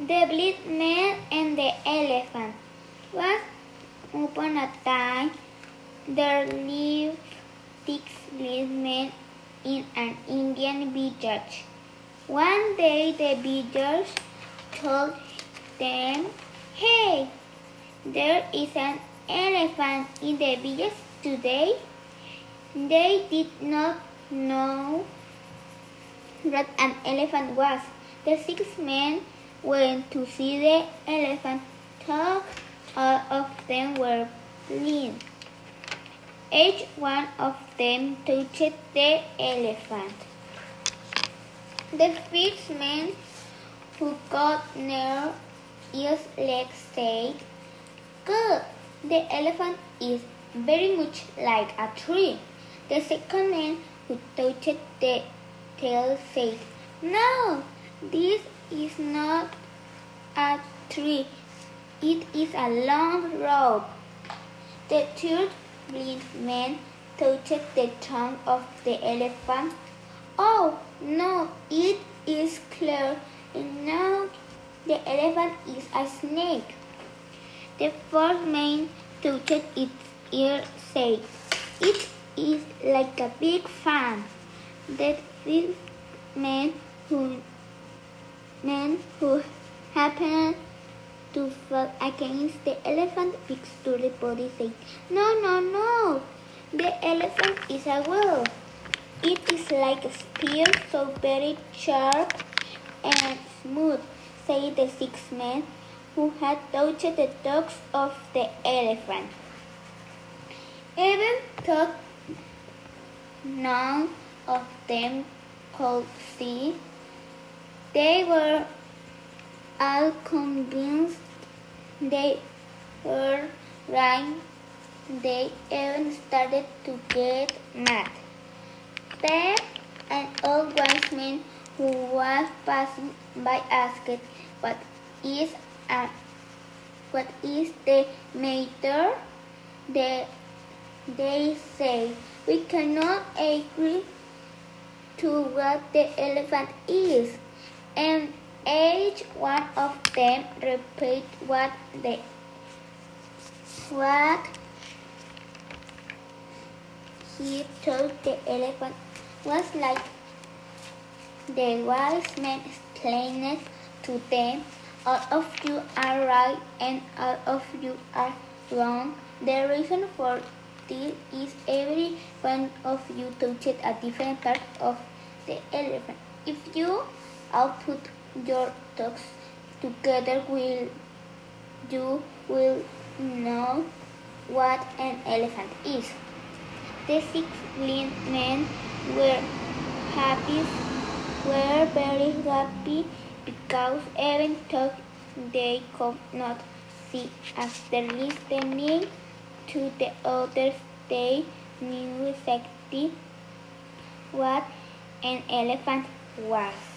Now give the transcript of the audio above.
The Blind Man and the Elephant. Once upon a time, there lived six blind men in an Indian village. One day, the villagers told them, Hey, there is an elephant in the village today. They did not know what an elephant was. The six men went to see the elephant, though all of them were blind. Each one of them touched the elephant. The first man who got near its legs said, Good, the elephant is very much like a tree. The second man who touched the tail said, No, this is not a tree. It is a long rope. The third blind man touched the trunk of the elephant. Oh, no, it is clear. And now the elephant is a snake. The fourth man touched its ear, said, It is like a big fan. The fifth man who man who happened to fall against the elephant to the body said, No, no, no, the elephant is a whale. It is like a spear, so very sharp and smooth, said the six men who had touched the dogs of the elephant. Even though none of them could see, they were all convinced they were right. They even started to get mad. Then an old wise man who was passing by asked, "What is a what is the matter?" They, they say, "We cannot agree to what the elephant is," and each one of them repeat what the what he told the elephant was like. The wise man explained to them, All of you are right and all of you are wrong. The reason for this is every one of you touched a different part of the elephant. If you all put your toes together, will you will know what an elephant is. The six men were happy were very happy because even though they could not see after listening to the others, they knew exactly what an elephant was.